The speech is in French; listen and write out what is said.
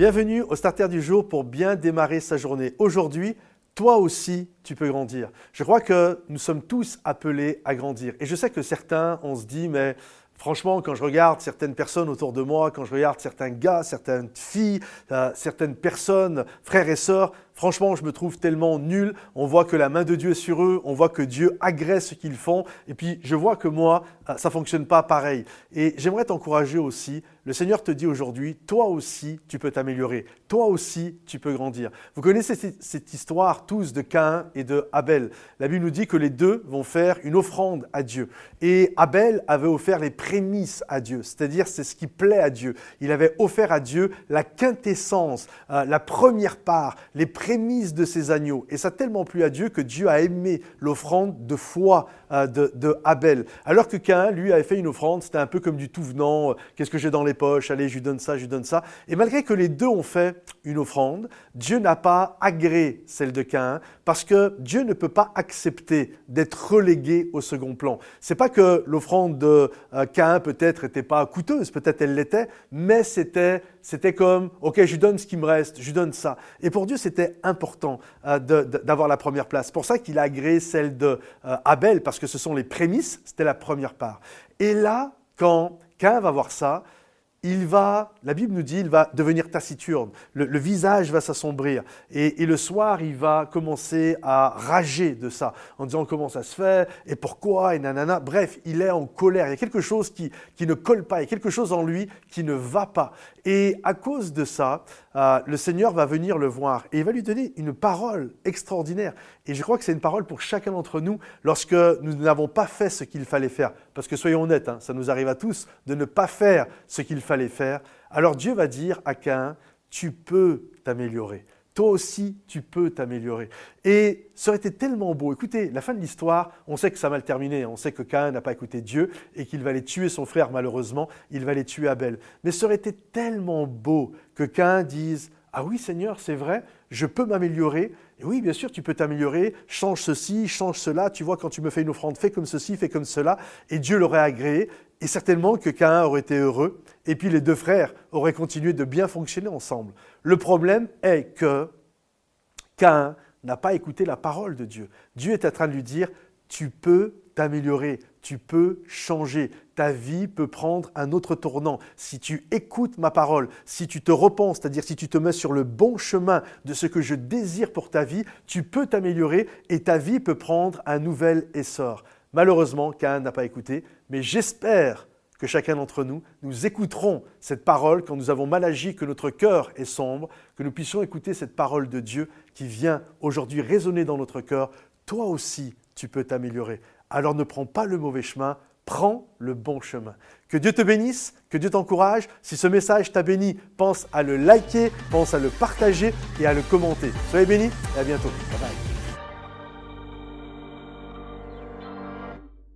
Bienvenue au Starter du jour pour bien démarrer sa journée. Aujourd'hui, toi aussi, tu peux grandir. Je crois que nous sommes tous appelés à grandir. Et je sais que certains, on se dit, mais Franchement, quand je regarde certaines personnes autour de moi, quand je regarde certains gars, certaines filles, euh, certaines personnes, frères et sœurs, franchement, je me trouve tellement nul. On voit que la main de Dieu est sur eux, on voit que Dieu agresse ce qu'ils font, et puis je vois que moi, euh, ça fonctionne pas pareil. Et j'aimerais t'encourager aussi. Le Seigneur te dit aujourd'hui, toi aussi, tu peux t'améliorer. Toi aussi, tu peux grandir. Vous connaissez cette histoire tous de Cain et de Abel. La Bible nous dit que les deux vont faire une offrande à Dieu. Et Abel avait offert les prémices à Dieu, c'est-à-dire c'est ce qui plaît à Dieu. Il avait offert à Dieu la quintessence, euh, la première part, les prémices de ses agneaux. Et ça a tellement plu à Dieu que Dieu a aimé l'offrande de foi euh, de, Abel. Alors que Cain, lui, avait fait une offrande, c'était un peu comme du tout venant, euh, qu'est-ce que j'ai dans les poches, allez, je lui donne ça, je lui donne ça. Et malgré que les deux ont fait une offrande, Dieu n'a pas agréé celle de Cain, parce que Dieu ne peut pas accepter d'être relégué au second plan. C'est pas que l'offrande de Cain peut-être n'était pas coûteuse, peut-être elle l'était, mais c'était, c'était comme, ok, je lui donne ce qui me reste, je lui donne ça. Et pour Dieu, c'était important euh, d'avoir la première place. C'est pour ça qu'il a agréé celle de euh, parce que ce sont les prémices, c'était la première part. Et là, quand Cain va voir ça, il va, la Bible nous dit, il va devenir taciturne, le, visage va s'assombrir, et, le soir, il va commencer à rager de ça, en disant comment ça se fait, et pourquoi, et nanana. Bref, il est en colère, il y a quelque chose qui, qui ne colle pas, il y a quelque chose en lui qui ne va pas. Et à cause de ça, euh, le Seigneur va venir le voir, et il va lui donner une parole extraordinaire. Et je crois que c'est une parole pour chacun d'entre nous lorsque nous n'avons pas fait ce qu'il fallait faire. Parce que soyons honnêtes, hein, ça nous arrive à tous de ne pas faire ce qu'il fallait faire. Alors Dieu va dire à Cain, tu peux t'améliorer. Toi aussi, tu peux t'améliorer. Et ça aurait été tellement beau. Écoutez, la fin de l'histoire, on sait que ça a mal terminé. On sait que Cain n'a pas écouté Dieu et qu'il va aller tuer son frère, malheureusement. Il va aller tuer Abel. Mais ça aurait été tellement beau que Cain dise ah oui Seigneur, c'est vrai, je peux m'améliorer. Et oui, bien sûr, tu peux t'améliorer, change ceci, change cela, tu vois, quand tu me fais une offrande, fais comme ceci, fais comme cela, et Dieu l'aurait agréé, et certainement que Cain aurait été heureux, et puis les deux frères auraient continué de bien fonctionner ensemble. Le problème est que Cain n'a pas écouté la parole de Dieu. Dieu est en train de lui dire, tu peux t'améliorer, tu peux changer, ta vie peut prendre un autre tournant. Si tu écoutes ma parole, si tu te repenses, c'est-à-dire si tu te mets sur le bon chemin de ce que je désire pour ta vie, tu peux t'améliorer et ta vie peut prendre un nouvel essor. Malheureusement, Cain n'a pas écouté, mais j'espère que chacun d'entre nous, nous écouterons cette parole quand nous avons mal agi, que notre cœur est sombre, que nous puissions écouter cette parole de Dieu qui vient aujourd'hui résonner dans notre cœur. Toi aussi, tu peux t'améliorer. Alors ne prends pas le mauvais chemin, prends le bon chemin. Que Dieu te bénisse, que Dieu t'encourage. Si ce message t'a béni, pense à le liker, pense à le partager et à le commenter. Soyez bénis et à bientôt. Bye bye.